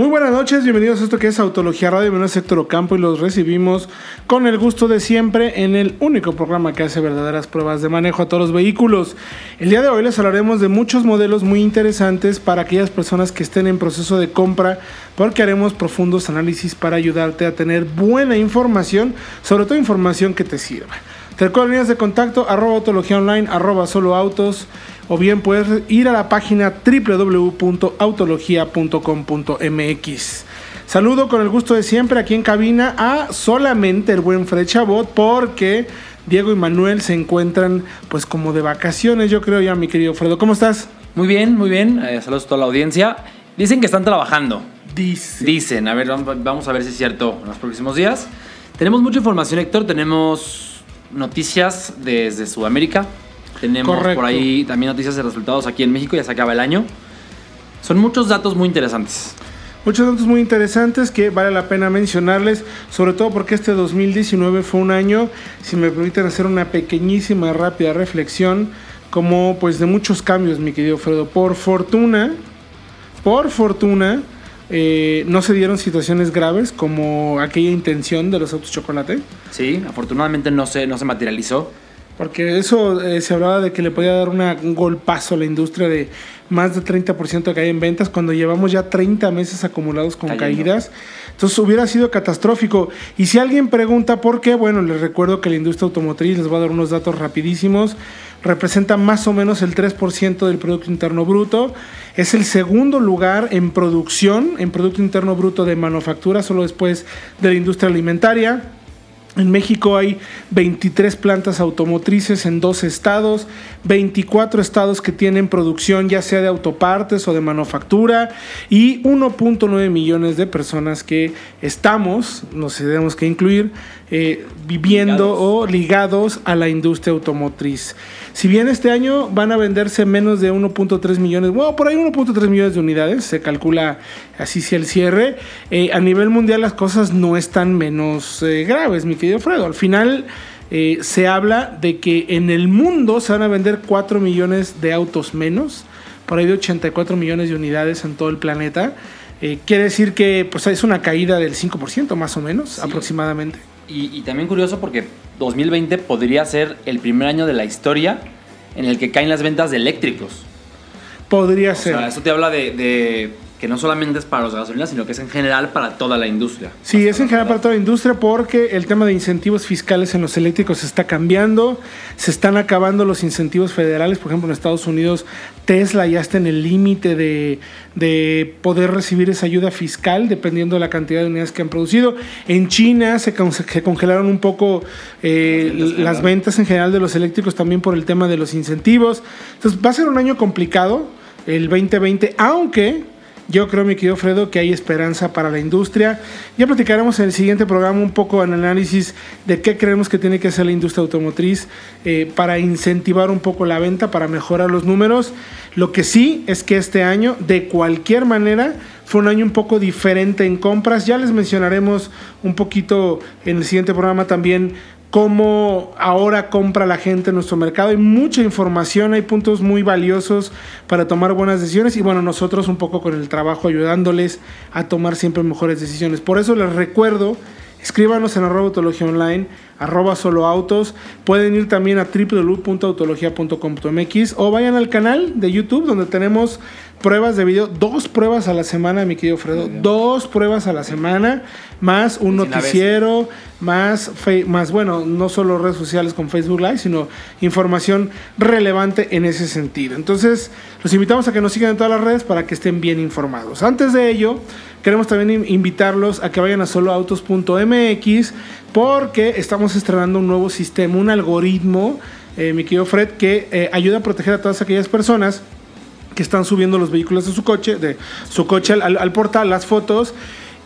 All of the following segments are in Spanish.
Muy buenas noches, bienvenidos a esto que es Autología Radio. Nombre es Héctor Ocampo y los recibimos con el gusto de siempre en el único programa que hace verdaderas pruebas de manejo a todos los vehículos. El día de hoy les hablaremos de muchos modelos muy interesantes para aquellas personas que estén en proceso de compra, porque haremos profundos análisis para ayudarte a tener buena información, sobre todo información que te sirva. Te recuerdo líneas de contacto arroba autología online, arroba solo autos o bien puedes ir a la página www.autologia.com.mx. Saludo con el gusto de siempre aquí en cabina a solamente el buen Fred Chabot porque Diego y Manuel se encuentran pues como de vacaciones, yo creo ya, mi querido Fredo. ¿Cómo estás? Muy bien, muy bien. Eh, saludos a toda la audiencia. Dicen que están trabajando. Dice. Dicen, a ver, vamos a ver si es cierto en los próximos días. Tenemos mucha información, Héctor. Tenemos noticias desde Sudamérica, tenemos Correcto. por ahí también noticias de resultados aquí en México, ya se acaba el año. Son muchos datos muy interesantes. Muchos datos muy interesantes que vale la pena mencionarles, sobre todo porque este 2019 fue un año, si me permiten hacer una pequeñísima, rápida reflexión, como pues de muchos cambios, mi querido Fredo. Por fortuna, por fortuna, eh, no se dieron situaciones graves como aquella intención de los autos chocolate. Sí, afortunadamente no se, no se materializó. Porque eso eh, se hablaba de que le podía dar una, un golpazo a la industria de más de 30% de caída en ventas cuando llevamos ya 30 meses acumulados con Cayendo. caídas. Entonces hubiera sido catastrófico. Y si alguien pregunta por qué, bueno, les recuerdo que la industria automotriz, les voy a dar unos datos rapidísimos, representa más o menos el 3% del Producto Interno Bruto. Es el segundo lugar en producción, en Producto Interno Bruto de manufactura, solo después de la industria alimentaria. En México hay 23 plantas automotrices en dos estados, 24 estados que tienen producción ya sea de autopartes o de manufactura y 1.9 millones de personas que estamos, nos tenemos que incluir, eh, viviendo Ligados. o ligados a la industria automotriz. Si bien este año van a venderse menos de 1.3 millones, bueno, por ahí 1.3 millones de unidades, se calcula así si el cierre, eh, a nivel mundial las cosas no están menos eh, graves, mi querido Fredo. Al final eh, se habla de que en el mundo se van a vender 4 millones de autos menos, por ahí de 84 millones de unidades en todo el planeta. Quiere decir que pues, es una caída del 5% más o menos Sí. aproximadamente. Y, y también curioso porque 2020 podría ser el primer año de la historia en el que caen las ventas de eléctricos. Podría O ser. sea, eso te habla de, de que no solamente es para los gasolinas, sino que es en general para toda la industria. Sí, es en general para toda la industria porque el tema de incentivos fiscales en los eléctricos está cambiando, se están acabando los incentivos federales, por ejemplo en Estados Unidos Tesla ya está en el límite de, de poder recibir esa ayuda fiscal dependiendo de la cantidad de unidades que han producido. En China se, con- se congelaron un poco eh, Las ventas en general de los eléctricos también por el tema de los incentivos. Entonces va a ser un año complicado el 2020, aunque yo creo, mi querido Fredo, que hay esperanza para la industria. Ya platicaremos en el siguiente programa un poco en análisis de qué creemos que tiene que hacer la industria automotriz eh, para incentivar un poco la venta, para mejorar los números. Lo que sí es que este año, de cualquier manera, fue un año un poco diferente en compras. Ya les mencionaremos un poquito en el siguiente programa también cómo ahora compra la gente en nuestro mercado. Hay mucha información, hay puntos muy valiosos para tomar buenas decisiones y bueno, nosotros un poco con el trabajo ayudándoles a tomar siempre mejores decisiones. Por eso les recuerdo, escríbanos en arroba autología online, arroba solo autos. Pueden ir también a www.autologia.com.mx o vayan al canal de YouTube donde tenemos pruebas de video, dos pruebas a la semana, mi querido Fredo, dos pruebas a la semana, más un noticiero, más, más, bueno, no solo redes sociales con Facebook Live, sino información relevante en ese sentido. Entonces, los invitamos a que nos sigan en todas las redes para que estén bien informados. Antes de ello, queremos también in- invitarlos a que vayan a soloautos.mx porque estamos estrenando un nuevo sistema, un algoritmo, eh, mi querido Fred, que eh, ayuda a proteger a todas aquellas personas que están subiendo los vehículos de su coche, de su coche al, al portal, las fotos,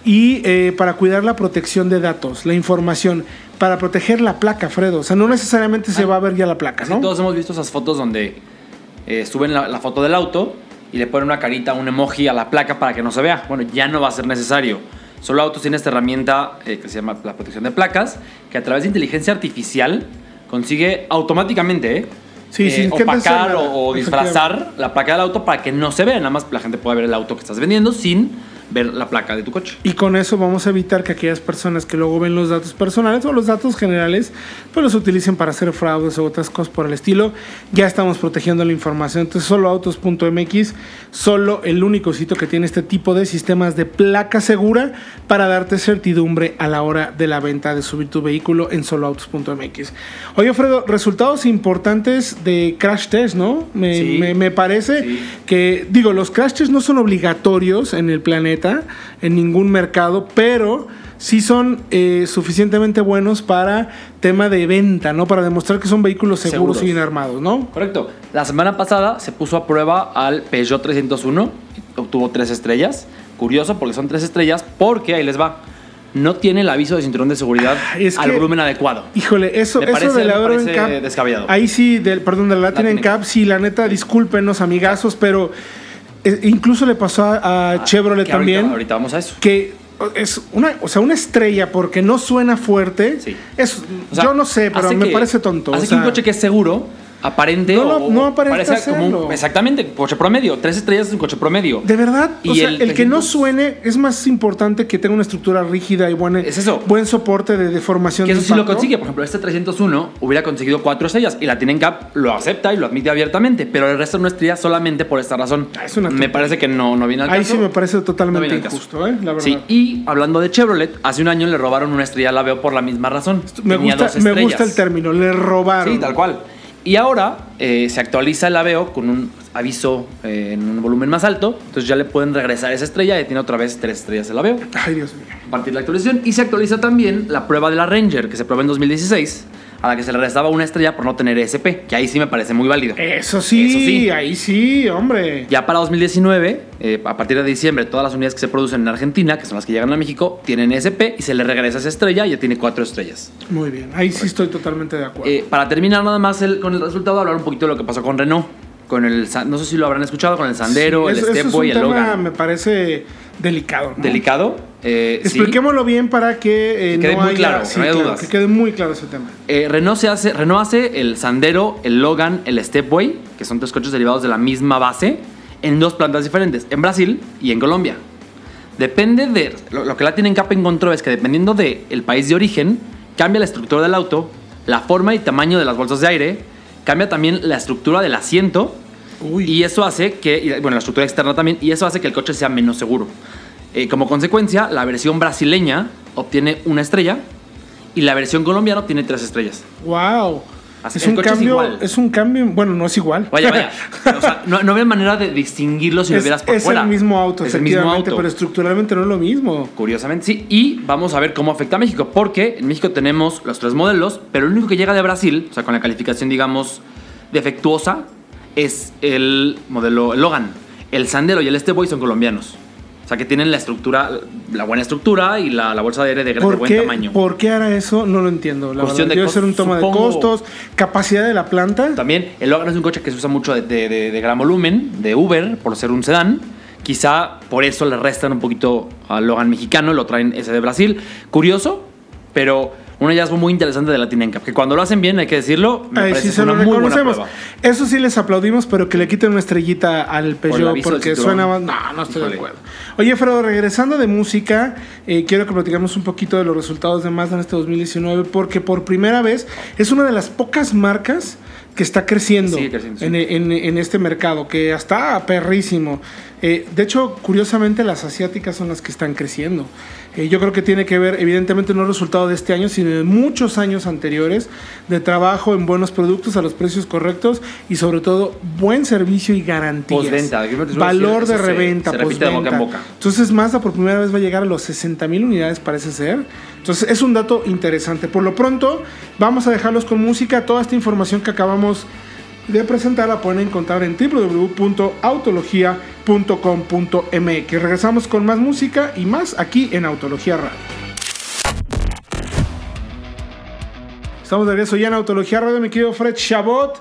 y eh, para cuidar la protección de datos, la información, para proteger la placa, Fredo. O sea, no necesariamente se va a ver ya la placa, ¿no? todos hemos visto esas fotos donde eh, suben la, la foto del auto y le ponen una carita, un emoji a la placa para que no se vea. Bueno, ya no va a ser necesario. Solo Autos tiene esta herramienta eh, que se llama la protección de placas, que a través de inteligencia artificial consigue automáticamente eh, Sí, eh, sin opacar o, o disfrazar la placa del auto para que no se vea. Nada más la gente pueda ver el auto que estás vendiendo sin ver la placa de tu coche. Y con eso vamos a evitar que aquellas personas que luego ven los datos personales o los datos generales, pues los utilicen para hacer fraudes o otras cosas por el estilo. Ya estamos protegiendo la información. Entonces, solo autos.mx, solo el único sitio que tiene este tipo de sistemas de placa segura para darte certidumbre a la hora de la venta de subir tu vehículo en soloautos.mx. Oye, Fredo, resultados importantes de crash test, ¿no? Me, Sí. me- me parece Sí. que, digo, los crash tests no son obligatorios en el planeta, en ningún mercado, pero sí son eh, suficientemente buenos para tema de venta, ¿no? Para demostrar que son vehículos seguros, Seguros. y bien armados, ¿no? Correcto. La semana pasada se puso a prueba al Peugeot 301, y obtuvo tres estrellas. Curioso porque son tres estrellas, porque ahí les va. No tiene el aviso de cinturón de seguridad Es al que- volumen adecuado. Híjole, eso, Me eso del me Euro NCAP, descabellado. Ahí sí, del, perdón, del Latin Latin NCAP, sí, la neta, discúlpenos, amigazos, pero eh, incluso le pasó a, a Chevrolet Ah, Que ahorita- también. Ahorita, vamos a eso. que es una, o sea, una estrella porque no suena fuerte. Sí. Es, O sea, yo no sé, pero me que- parece tonto. o Hace que sea, un coche que es seguro aparente No, no, o- no o aparenta parezca como un- exactamente coche promedio tres estrellas es un coche promedio De verdad, o Y sea, el el, que no 300 suene es más importante que tenga una estructura rígida y buena, Es eso. buen soporte de deformación. que de eso sí lo consigue por ejemplo este 301 hubiera conseguido cuatro estrellas y la tienen cap lo acepta y lo admite abiertamente pero el resto no estrella solamente por esta razón Ah, es una me parece que no no viene al Ahí caso sí me parece totalmente injusto, ¿eh? la verdad. Sí, y hablando de Chevrolet, hace un año le robaron una estrella la veo por la misma razón. me, Tenía gusta, me gusta el término, le robaron. Sí, tal cual. Y ahora eh, se actualiza el Aveo con un aviso eh, en un volumen más alto. Entonces ya le pueden regresar esa estrella y tiene otra vez tres estrellas el Aveo. Ay, Dios mío. A partir de la actualización. Y se actualiza también la prueba de la Ranger, que se probó en 2016, a la que se le restaba una estrella por no tener ESP, que ahí sí me parece muy válido. Eso sí, Eso sí. ahí sí, hombre. Ya para 2019, eh, a partir de diciembre, todas las unidades que se producen en Argentina, que son las que llegan a México, tienen ESP y se le regresa esa estrella y ya tiene cuatro estrellas. Muy bien, ahí sí estoy totalmente de acuerdo. Eh, para terminar nada más el- con el resultado, hablar un poquito de lo que pasó con Renault. Con el, no sé si lo habrán escuchado, con el Sandero, Sí, el eso es Stepway y el tema, Logan. me parece delicado. ¿no? Delicado. eh, sí. Expliquémoslo bien para que eh, Que quede no muy haya- claro, sí, no haya claro, dudas. que quede muy claro ese tema. Eh, Renault, se hace, Renault hace el Sandero, el Logan, el Stepway, que son tres coches derivados de la misma base, en dos plantas diferentes, en Brasil y en Colombia. Depende de. Lo, lo que la tienen capa encontró es que dependiendo del país de origen, cambia la estructura del auto, la forma y tamaño de las bolsas de aire, cambia también la estructura del asiento, Uy. y eso hace que. y, Bueno, la estructura externa también, y eso hace que el coche sea menos seguro. Eh, como consecuencia, la versión brasileña obtiene una estrella y la versión colombiana obtiene tres estrellas. Wow. Así- es un es cambio, es un cambio, bueno, no es igual. Vaya, vaya. O sea, no, no había manera de distinguirlo si lo es, vieras por es fuera. el mismo auto, Es el mismo auto. pero estructuralmente no es lo mismo. Curiosamente, sí. Y vamos a ver cómo afecta a México. Porque en México tenemos los tres modelos, pero el único que llega de Brasil, o sea, con la calificación, digamos, defectuosa, es el modelo el Logan. El Sandero y el Stepway son colombianos. O sea, que tienen la estructura, la buena estructura y la, la bolsa de aire de, de ¿Por buen qué, tamaño. ¿Por qué hará eso? No lo entiendo. La Cuestión verdad. de Debe ser un tema de supongo. costos, capacidad de la planta. También el Logan es un coche que se usa mucho de, de- de- de gran volumen, de Uber, por ser un sedán. Quizá por eso le restan un poquito al Logan mexicano, lo traen ese de Brasil. Curioso, pero un hallazgo muy interesante de la NCAP, que cuando lo hacen bien, hay que decirlo, me Ay, parece sí, que se es lo una muy buena reconocemos. prueba. Eso sí les aplaudimos, pero que le quiten una estrellita al Peugeot porque suena más. No, no estoy de acuerdo. Oye, Fredo, regresando de música, eh, quiero que platicamos un poquito de los resultados de Mazda en este 2019, porque por primera vez es una de las pocas marcas que está creciendo, creciendo, sí. en, en- en este mercado, que está perrísimo. Eh, de hecho, curiosamente, las asiáticas son las que están creciendo. Eh, yo creo que tiene que ver, evidentemente, no el resultado de este año, sino de muchos años anteriores de trabajo en buenos productos a los precios correctos y, sobre todo, buen servicio y garantías. Postventa, Valor de se- reventa, se repite de boca en boca. Entonces, Mazda por primera vez va a llegar a los 60 mil unidades, parece ser. Entonces, es un dato interesante. Por lo pronto, vamos a dejarlos con música. Toda esta información que acabamos de presentar la pueden encontrar en www.autologia.com.mx. Regresamos con más música y más aquí en Autología Radio. Estamos de regreso ya en Autología Radio, mi querido Fred Chabot.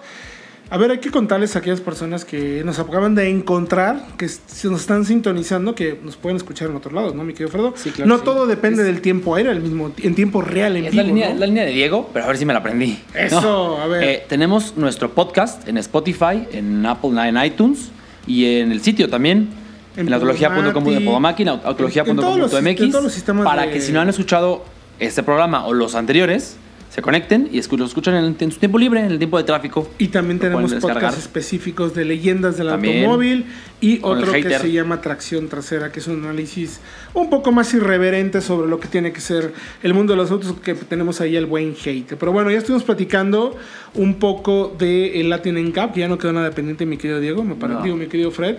A ver, hay que contarles a aquellas personas que nos acaban de encontrar, que se nos están sintonizando, que nos pueden escuchar en otros lados, ¿no, mi querido Fredo? Sí, claro no sí. todo depende del tiempo aire, el mismo, en tiempo real, en Es vivo. la línea, ¿no? la línea de Diego, pero a ver si me la aprendí. Eso, a ver. Eh, tenemos nuestro podcast en Spotify, en Apple, en iTunes y en el sitio también. En En, la autología.com de autología.com.mx. Para de- que si no han escuchado este programa o los anteriores, se conecten y lo escuchan en, en su tiempo libre, en el tiempo de tráfico. Y también tenemos podcasts específicos de leyendas del También. automóvil y el otro que se llama Tracción Trasera, que es un análisis un poco más irreverente sobre lo que tiene que ser el mundo de los autos, que tenemos ahí el buen hate. Pero bueno, ya estuvimos platicando un poco del Latin NCAP, que ya no quedó nada pendiente, mi querido Diego, me parece, No. digo, mi querido Fred.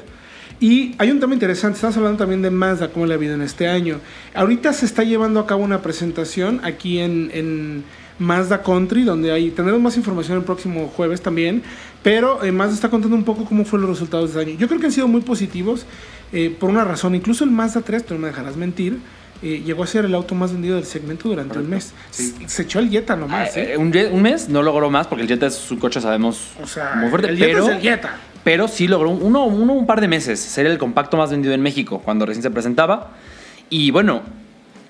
Y hay un tema interesante, estamos hablando también de Mazda, cómo le ha habido en este año. Ahorita se está llevando a cabo una presentación aquí en, en Mazda Country, donde hay, tendremos más información el próximo jueves también, pero eh, Mazda está contando un poco cómo fueron los resultados de este año. Yo creo que han sido muy positivos eh, por una razón, incluso el Mazda 3, tú no me dejarás mentir, eh, llegó a ser el auto más vendido del segmento durante un mes. Sí. Se, se echó el Jetta nomás, Eh, ¿eh? un, un mes no logró más porque el Jetta es su coche, sabemos, O sea, muy fuerte. el Jetta pero, es el Jetta. pero sí logró un- uno, uno un par de meses ser el compacto más vendido en México cuando recién se presentaba. Y bueno,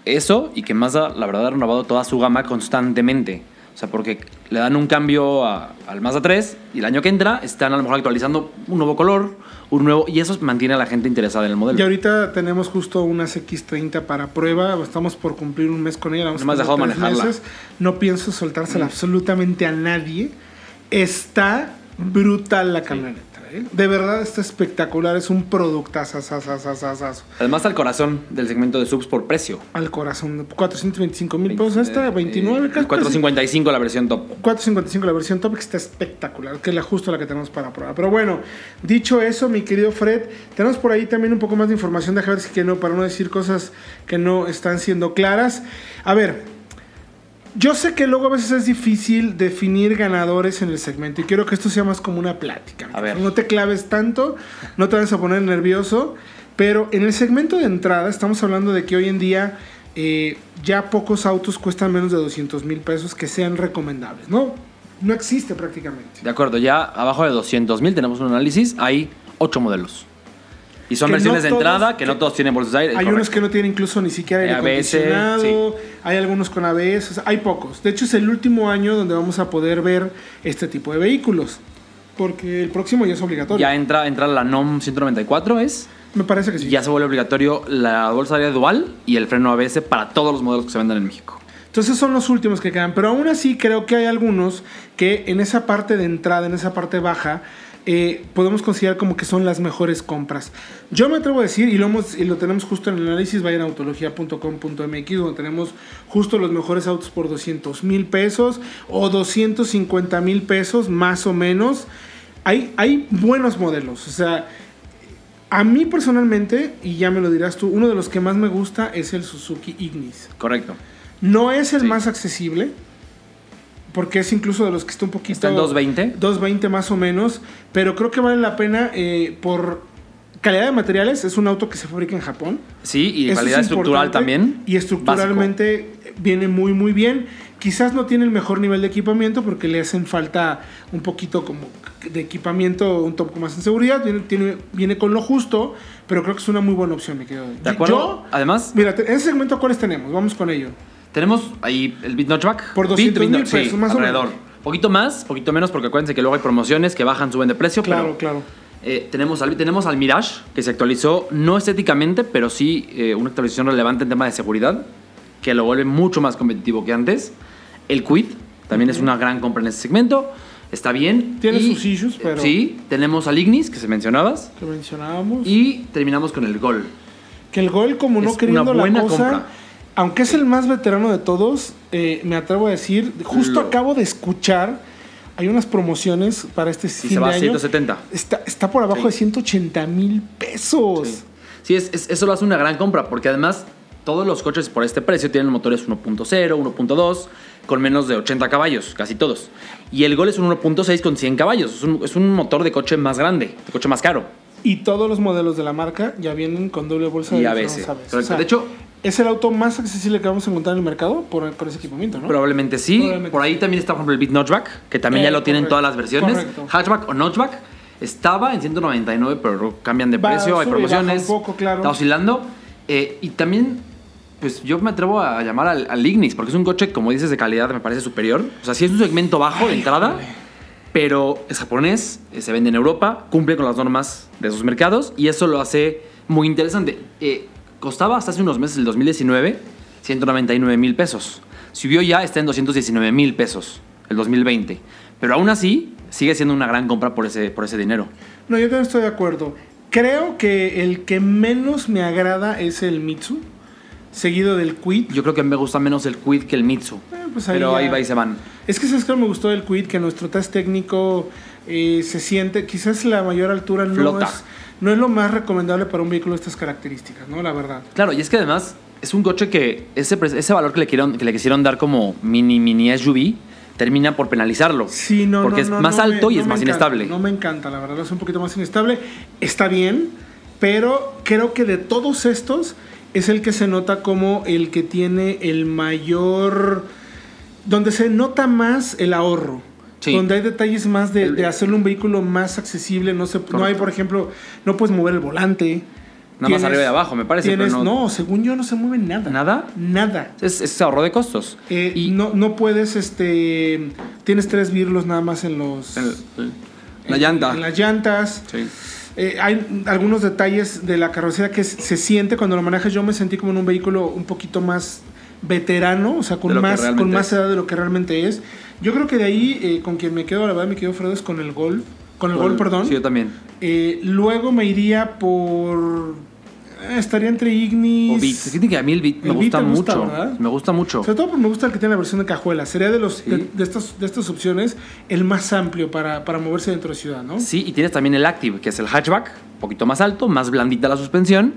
eso y que Mazda, la verdad, ha renovado toda su gama constantemente. O sea, porque le dan un cambio a- al Mazda 3 y el año que entra están a lo mejor actualizando un nuevo color, un nuevo. Y eso mantiene a la gente interesada en el modelo. Y ahorita tenemos justo unas X30 para prueba. Estamos por cumplir un mes con ella. vamos No me has dejado manejarla. meses. No pienso soltársela absolutamente a nadie. Está brutal la camioneta. ¿Eh? De verdad está espectacular. Es un productazo. Además, al corazón del segmento de subs por precio. Al corazón. 425 mil pesos. Esta, 29 Eh, casi. 455 la versión top. 455 la versión top que está espectacular, que es la justo la que tenemos para probar. Pero bueno, dicho eso, mi querido Fred, tenemos por ahí también un poco más de información, déjame ver si que no, para no decir cosas que no están siendo claras. A ver, yo sé que luego a veces es difícil definir ganadores en el segmento y quiero que esto sea más como una plática. A ver. No te claves tanto, no te vayas a poner nervioso, pero en el segmento de entrada estamos hablando de que hoy en día eh, ya pocos autos cuestan menos de 200 mil pesos que sean recomendables, ¿no? No existe prácticamente. De acuerdo, ya abajo de 200 mil tenemos un análisis. Hay 8 modelos. Y son Que no versiones de todos- entrada que no todos tienen bolsas de aire. Hay correcto. unos que no tienen incluso ni siquiera aire ABS, acondicionado, hay algunos con ABS, o sea, hay pocos. De hecho, es el último año donde vamos a poder ver este tipo de vehículos, porque el próximo ya es obligatorio. Ya entra, entra la NOM 194, ¿es? Me parece que sí. Ya se vuelve obligatorio la bolsa de aire dual y el freno ABS para todos los modelos que se vendan en México. Entonces son los últimos que quedan, pero aún así creo que hay algunos que en esa parte de entrada, en esa parte baja, eh, podemos considerar como que son las mejores compras. Yo me atrevo a decir, y lo, hemos, y lo tenemos justo en el análisis, vayan a autología.com.mx, donde tenemos justo los mejores autos por 200 mil pesos o 250 mil pesos, más o menos. Hay, hay buenos modelos, o sea, a mí personalmente, y ya me lo dirás tú, uno de los que más me gusta es el Suzuki Ignis. Correcto. No es el Sí. más accesible, porque es incluso de los que está un poquito... Está en 220. 220 más o menos, pero creo que vale la pena eh, por calidad de materiales. Es un auto que se fabrica en Japón. Sí, y Eso calidad es estructural también. Y estructuralmente viene muy, muy bien. Quizás no tiene el mejor nivel de equipamiento porque le hacen falta un poquito como de equipamiento, un poco más en seguridad. Viene, tiene- viene con lo justo, pero creo que es una muy buena opción, me quedo. ¿De acuerdo? Yo, Además, mira, en ese segmento, ¿cuáles tenemos? Vamos con ello. Tenemos ahí el Bit Notchback. Por Bit, 200 Bit mil sí, pesos, más o alrededor. menos. Poquito más, poquito menos, porque acuérdense que luego hay promociones que bajan, suben de precio. Claro, pero, claro. eh, tenemos, al, tenemos al Mirage, que se actualizó, no estéticamente, pero sí eh, una actualización relevante en tema de seguridad, que lo vuelve mucho más competitivo que antes. El Quid también es una gran compra en ese segmento. Está bien. Tiene Y, sus issues, pero- Sí, tenemos al Ignis, que se mencionabas. Que mencionábamos. Y terminamos con el Gol. Que el gol, como no Es queriendo una buena la cosa, compra. Aunque es el más veterano de todos, eh, me atrevo a decir, justo Lo- acabo de escuchar, hay unas promociones para este Si fin se va de a año. 170. Está, está por abajo Sí. de 180 mil pesos. Sí, Sí, es, es- eso lo hace una gran compra, porque además todos los coches por este precio tienen motores 1.0, 1.2, con menos de 80 caballos, casi todos. Y el Gol es un 1.6 con 100 caballos, es un, es un motor de coche más grande, de coche más caro. Y todos los modelos de la marca ya vienen con doble bolsa Y de. O sea, de hecho, es el auto más accesible que vamos a encontrar en el mercado por, por ese equipamiento, ¿no? Probablemente sí. Probablemente por ahí sí. también está, por ejemplo, el Beat Notchback, que también Eh, ya lo tienen correcto, todas las versiones. correcto. Hatchback o Notchback estaba en 199, pero cambian de Va, precio, hay promociones. un poco, claro. Está oscilando. Eh, y también, pues yo me atrevo a llamar al, al Ignis, porque es un coche, como dices, de calidad, me parece superior. O sea, sí es un segmento bajo de entrada, pero es japonés, eh, se vende en Europa, cumple con las normas de sus mercados y eso lo hace muy interesante. Eh, costaba hasta hace unos meses, el 2019, 199 mil pesos. Subió ya, está en 219 mil pesos, el 2020. Pero aún así, sigue siendo una gran compra por ese, por ese dinero. No, yo también estoy de acuerdo. Creo que el que menos me agrada es el Mitsu, seguido del Quid. Yo creo que me gusta menos el Quid que el Mitsu. Eh, pues ahí pero ya- ahí va y se van. Es que sabes que me gustó del Quid, que nuestro test técnico eh, se siente, quizás la mayor altura no Flota. es, no es lo más recomendable para un vehículo de estas características, ¿no? La verdad. Claro, y es que además es un coche que ese, ese valor que le, quisieron, que le quisieron dar como mini mini SUV termina por penalizarlo. Sí, no, Porque no, es no, más no alto me- y es más encanta, inestable. No me encanta, la verdad, es un poquito más inestable. Está bien, pero creo que de todos estos es el que se nota como el que tiene el mayor... donde se nota más el ahorro. Sí. Donde hay detalles más de, El- de un vehículo más accesible. No, se, no hay, por ejemplo, no puedes mover el volante. Nada más arriba y abajo, me parece, tienes- pero no- no, según yo no se mueve nada. ¿Nada? Nada. Es, es ahorro de costos. Eh, y no, no puedes, este... Tienes tres virlos nada más en los... el- el- la en- llanta. En las llantas. Sí. Eh, hay algunos detalles de la carrocería que se siente cuando lo manejas. Yo me sentí como en un vehículo un poquito más veterano, o sea, con más, con más edad de lo que realmente es. Yo creo que de ahí, eh, con quien me quedo, la verdad, me quedo Fredo, es con el Golf. Con el Golf, perdón. Sí, yo también. Eh, luego me iría por. eh, estaría entre Ignis. O Beat. Fíjate que a mí el Beat me El gusta gusta, mucho. ¿verdad? Me gusta mucho. Sobre todo porque me gusta el que tiene la versión de cajuela. Sería de los Sí. de, de estas, de estas opciones el más amplio para, para moverse dentro de ciudad, ¿no? Sí, y tienes también el Active, que es el hatchback, un poquito más alto, más blandita la suspensión,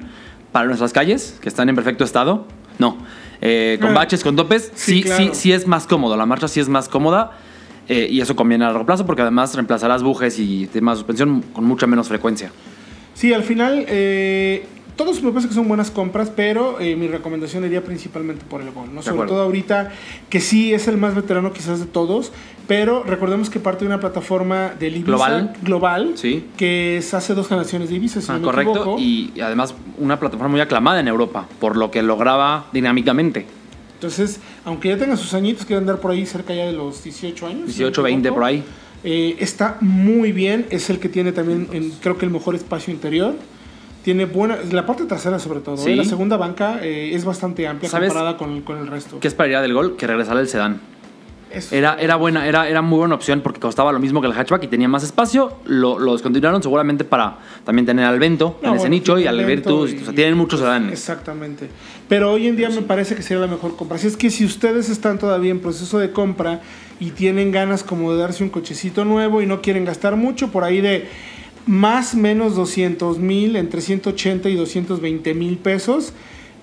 para nuestras calles, que están en perfecto estado. No, eh, con Ah, baches, con topes, sí, sí, claro. sí, sí es más cómodo, la marcha sí es más cómoda, eh, y eso conviene a largo plazo, porque además reemplazarás bujes y temas de suspensión con mucha menos frecuencia. Sí, al final, eh, todos me parece que son buenas compras, pero eh, mi recomendación iría principalmente por el Gol, ¿no? Sobre acuerdo. todo ahorita, que sí es el más veterano quizás de todos, pero recordemos que parte de una plataforma del Ibiza Global. global, Sí. que es hace dos generaciones de Ibiza, si Ah, no me correcto, equivoco. y, y además una plataforma muy aclamada en Europa, por lo que lograba dinámicamente. Entonces, aunque ya tenga sus añitos, que andar por ahí cerca ya de los 18 años. si no me 18, 20 equivoco, por ahí. Eh, está muy bien, es el que tiene también, en- creo que el mejor espacio interior. Tiene buena, la parte trasera sobre todo. Sí. ¿eh? La segunda banca eh, es bastante amplia ¿Sabes comparada con, con el resto. ¿Qué esperaría del Gol? Que regresara el sedán. Eso. Era, era buena, era, era muy buena opción porque costaba lo mismo que el hatchback y tenía más espacio. Lo, lo descontinuaron seguramente para también tener al Vento No, en ese nicho y al Virtus. y- O sea, tienen muchos sedanes. Exactamente. Pero hoy en día me parece que sería la mejor compra. Así es que si ustedes están todavía en proceso de compra y tienen ganas como de darse un cochecito nuevo y no quieren gastar mucho, por ahí de más menos 200 mil, entre 180 y 220 mil pesos,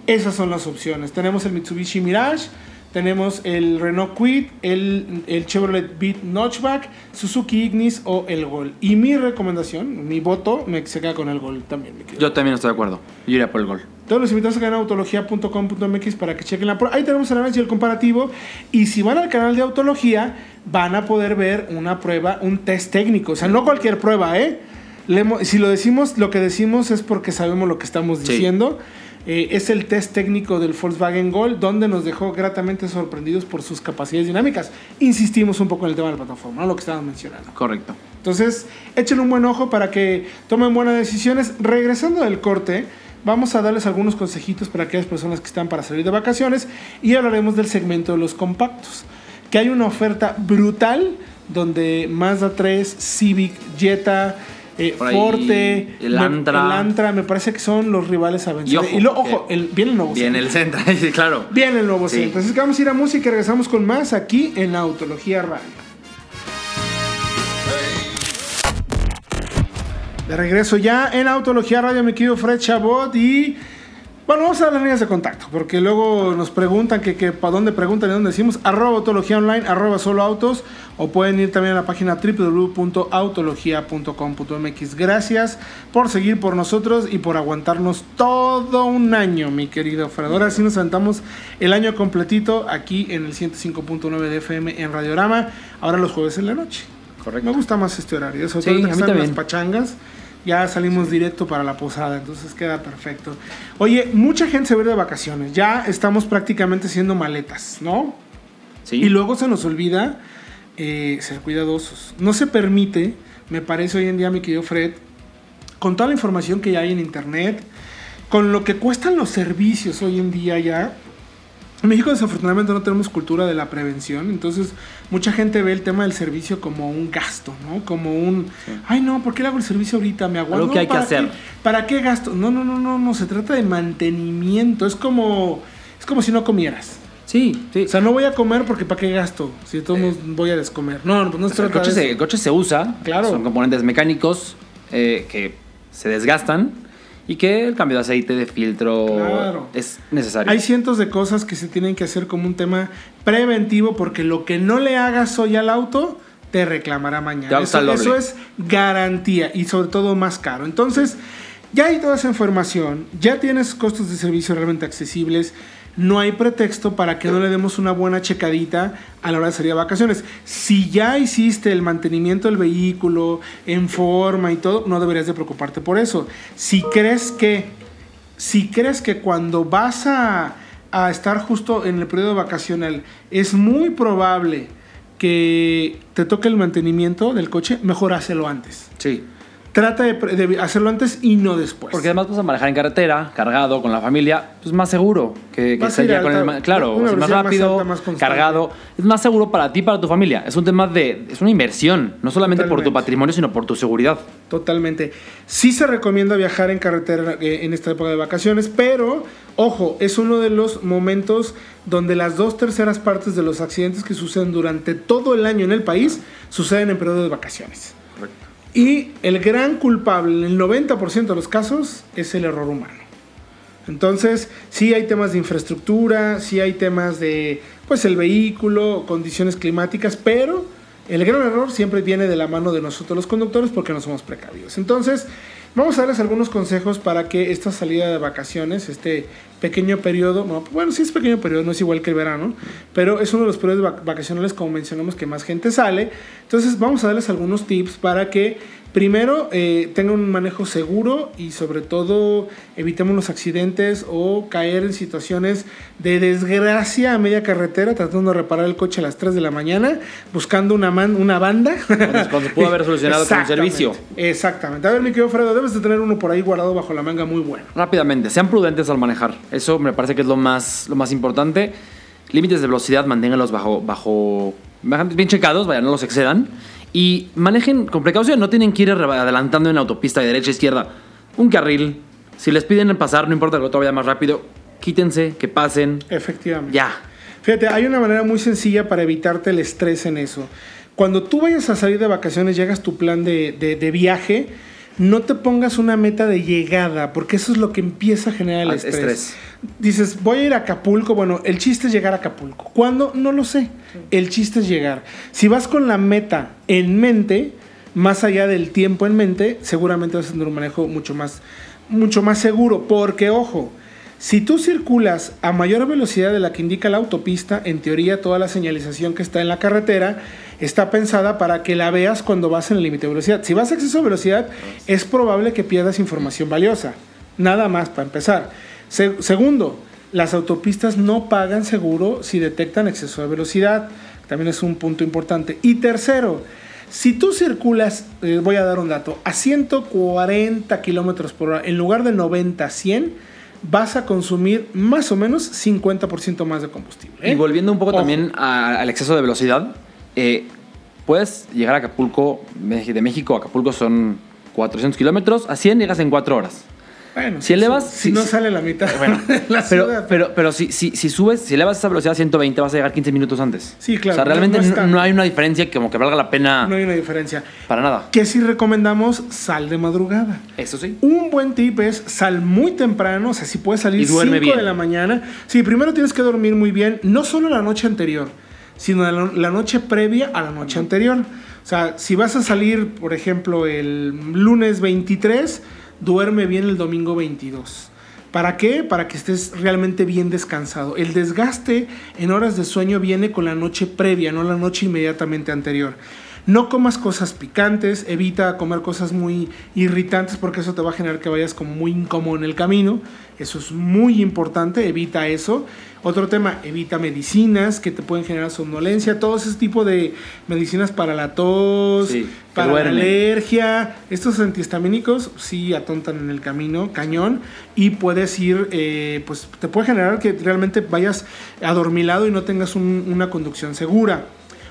esas son las opciones. Tenemos el Mitsubishi Mirage, tenemos el Renault Kwid, el, el Chevrolet Beat Notchback, Suzuki Ignis o el Gol. Y mi recomendación, mi voto, me se queda con el Gol también. me. Yo también estoy de acuerdo. Yo iría por el Gol. Todos los invitados a canal autología.com.mx para que chequen la prueba. Ahí tenemos el análisis y el comparativo. Y si van al canal de Autología, van a poder ver una prueba, un test técnico. O sea, no cualquier prueba, ¿eh? Si lo decimos, lo que decimos es porque sabemos lo que estamos Sí. diciendo. Eh, es el test técnico del Volkswagen Gol, donde nos dejó gratamente sorprendidos por sus capacidades dinámicas. Insistimos un poco en el tema de la plataforma, ¿no? lo que estaban mencionando. Correcto. Entonces, échenle un buen ojo para que tomen buenas decisiones. Regresando del corte, vamos a darles algunos consejitos para aquellas personas que están para salir de vacaciones y hablaremos del segmento de los compactos. Que hay una oferta brutal donde Mazda 3, Civic, Jetta, eh, Forte, el me- Antra. el Antra, me parece que son los rivales a vencer. Y ojo, Y, lo- ojo, el, viene el nuevo Viene el Sentra, sí, claro. Viene el nuevo Sí. Así que vamos a ir a música y regresamos con más aquí en Autología Radio. De regreso ya en Autología Radio, mi querido Fred Chabot. Y Bueno, vamos a las líneas de contacto, porque luego nos preguntan que, que para dónde preguntan y dónde decimos, arroba autología online, arroba solo autos, o pueden ir también a la página www.autologia.com.mx. Gracias por seguir por nosotros y por aguantarnos todo un año, mi querido Fred. Ahora sí nos aventamos el año completito aquí en el 105.9 de FM en Radiorama, ahora los jueves en la noche. Correcto. Me gusta más este horario, sobre Sí, todo que están las pachangas. Ya salimos directo para la posada, entonces queda perfecto. Oye, mucha gente se va de vacaciones. Ya estamos prácticamente haciendo maletas, ¿no? Sí. Y luego se nos olvida eh, ser cuidadosos. No se permite, me parece hoy en día, mi querido Fred, con toda la información que ya hay en internet, con lo que cuestan los servicios hoy en día ya. En México desafortunadamente no tenemos cultura de la prevención, entonces mucha gente ve el tema del servicio como un gasto, ¿no? Como un, ay no, ¿por qué le hago el servicio ahorita? Me aguanto. Algo que hay que ¿para hacer. qué? ¿Para qué gasto? No, no, no, no, no, se trata de mantenimiento, es como, es como si no comieras. Sí, sí. O sea, no voy a comer porque ¿para qué gasto? Si todos modos voy a descomer. No, no, pues no se sea, el, trata coche de se, eso. el coche se usa, Claro. son componentes mecánicos eh, que se desgastan y que el cambio de aceite, de filtro Claro. es necesario. Hay cientos de cosas que se tienen que hacer como un tema preventivo porque lo que no le hagas hoy al auto te reclamará mañana. Eso, eso es garantía y sobre todo más caro. Entonces, ya hay toda esa información, ya tienes costos de servicio realmente accesibles. No hay pretexto para que no le demos una buena checadita a la hora de salir a vacaciones. Si ya hiciste el mantenimiento del vehículo en forma y todo, no deberías de preocuparte por eso. Si crees que si crees que cuando vas a, a estar justo en el periodo vacacional es muy probable que te toque el mantenimiento del coche, mejor hácelo antes. Sí. Trata de, de hacerlo antes y no después. Porque además vas a manejar en carretera, cargado, con la familia, pues más seguro que, que Vas a estar ir ya a con el... Claro, es más velocidad más rápido, alta, más cargado. Es más seguro para ti y para tu familia. Es un tema de... Es una inversión, no solamente por tu patrimonio, sino por tu seguridad. Totalmente. Sí se recomienda viajar en carretera eh, en esta época de vacaciones, pero ojo, es uno de los momentos donde las dos terceras partes de los accidentes que suceden durante todo el año en el país suceden en periodo de vacaciones. Y el gran culpable, en el 90% de los casos, es el error humano. Entonces, sí hay temas de infraestructura, sí hay temas de, pues, el vehículo, condiciones climáticas, pero el gran error siempre viene de la mano de nosotros los conductores porque no somos precavidos. Entonces, vamos a darles algunos consejos para que esta salida de vacaciones, este pequeño periodo, no, bueno, sí es pequeño periodo, no es igual que el verano, pero es uno de los periodos vac- vacacionales, como mencionamos, que más gente sale. Entonces, vamos a darles algunos tips para que Primero, eh, tengan un manejo seguro y sobre todo evitemos los accidentes o caer en situaciones de desgracia a media carretera tratando de reparar el coche a las 3 de la mañana buscando una, man- una banda. Cuando- cuando se pudo haber solucionado con un servicio. Exactamente. A ver, mi querido Fredo, debes de tener uno por ahí guardado bajo la manga muy bueno. Rápidamente, sean prudentes al manejar. Eso me parece que es lo más, lo más importante. Límites de velocidad, manténganlos bajo, bajo, bien checados, vaya, no los excedan. Y manejen con precaución, no tienen que ir adelantando en la autopista de derecha a izquierda. Un carril, si les piden pasar, no importa que vaya más rápido, quítense, que pasen. Efectivamente. Ya. Fíjate, hay una manera muy sencilla para evitarte el estrés en eso. Cuando tú vayas a salir de vacaciones, llegas tu plan de, de- de viaje, no te pongas una meta de llegada, porque eso es lo que empieza a generar el Ah, estrés. estrés. Dices, voy a ir a Acapulco. Bueno, el chiste es llegar a Acapulco. ¿Cuándo? No lo sé. El chiste es llegar. Si vas con la meta en mente, más allá del tiempo en mente, seguramente vas a tener un manejo mucho más, mucho más seguro. Porque, ojo, si tú circulas a mayor velocidad de la que indica la autopista, en teoría toda la señalización que está en la carretera está pensada para que la veas cuando vas en el límite de velocidad. Si vas a exceso de velocidad, es probable que pierdas información valiosa. Nada más para empezar. Se- segundo, las autopistas no pagan seguro si detectan exceso de velocidad. También es un punto importante. Y tercero, si tú circulas, eh, voy a dar un dato, a 140 kilómetros por hora en lugar de 90 100, vas a consumir más o menos 50% más de combustible. ¿eh? Y volviendo un poco Ojo. también a- al exceso de velocidad, eh, puedes llegar a Acapulco, de México a Acapulco son 400 kilómetros, a 100 llegas en 4 horas. Bueno, si elevas. Si, no sale la mitad Bueno, de la pero, ciudad. pero, pero si, si, si subes, si elevas esa velocidad a 120, vas a llegar 15 minutos antes. Sí, claro, O sea, realmente no- hay una diferencia que como que valga la pena no hay una diferencia. para nada. Que si recomendamos, sal de madrugada. Eso sí. Un buen tip es sal muy temprano, o sea, si puedes salir Y 5 duerme bien. de la mañana. Sí, primero tienes que dormir muy bien, no solo la noche anterior, sino la, noche previa a la noche anterior. O sea, si vas a salir, por ejemplo, el lunes 23, duerme bien el domingo 22. ¿Para qué? Para que estés realmente bien descansado. El desgaste en horas de sueño viene con la noche previa, no la noche inmediatamente anterior. No comas cosas picantes, evita comer cosas muy irritantes porque eso te va a generar que vayas como muy incómodo en el camino. Eso es muy importante, evita eso. Otro tema, evita medicinas que te pueden generar somnolencia, todo ese tipo de medicinas para la tos, Sí, para la alergia. Estos antihistamínicos sí atontan en el camino, cañón, y puedes ir, eh, pues te puede generar que realmente vayas adormilado y no tengas un- una conducción segura.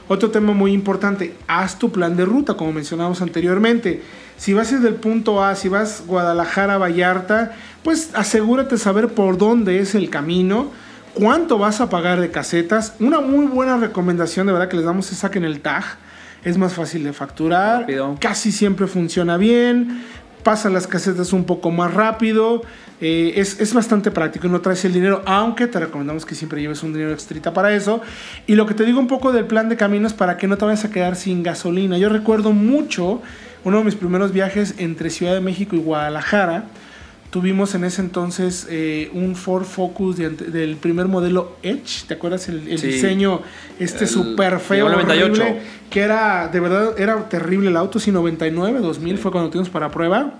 Otro tema muy importante, haz tu plan de ruta, como mencionamos anteriormente. Si vas desde el punto A, si vas Guadalajara, Vallarta, pues asegúrate de saber por dónde es el camino, cuánto vas a pagar de casetas. Una muy buena recomendación, de verdad, que les damos es saquen el tag. Es más fácil de facturar, Rápido. casi siempre funciona bien, pasan las casetas un poco más rápido, eh, es, es bastante práctico y no traes el dinero, aunque te recomendamos que siempre lleves un dinero extrita para eso. Y lo que te digo un poco del plan de caminos para que no te vayas a quedar sin gasolina. Yo recuerdo mucho uno de mis primeros viajes entre Ciudad de México y Guadalajara. Tuvimos en ese entonces eh, un Ford Focus de del primer modelo Edge, ¿te acuerdas el, el Sí. diseño este súper feo, diagonal 98. horrible, que era, de verdad, era terrible el auto, sí, 99, 2000 fue cuando tuvimos para prueba.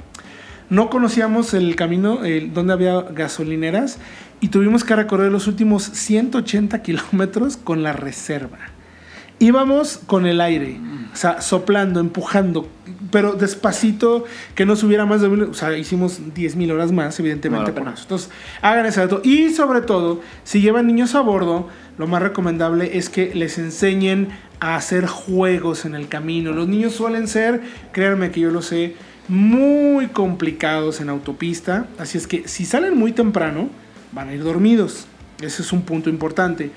No conocíamos el camino el- donde había gasolineras y tuvimos que recorrer los últimos 180 kilómetros con la reserva. Íbamos con el aire, o sea, soplando, empujando, pero despacito, que no subiera más de mil. O sea, hicimos 10 mil horas más, evidentemente, la por eso. Entonces, hagan ese dato. Y sobre todo, si llevan niños a bordo, lo más recomendable es que les enseñen a hacer juegos en el camino. Los niños suelen ser, créanme que yo lo sé, muy complicados en autopista. Así es que si salen muy temprano, van a ir dormidos. Ese es un punto importante.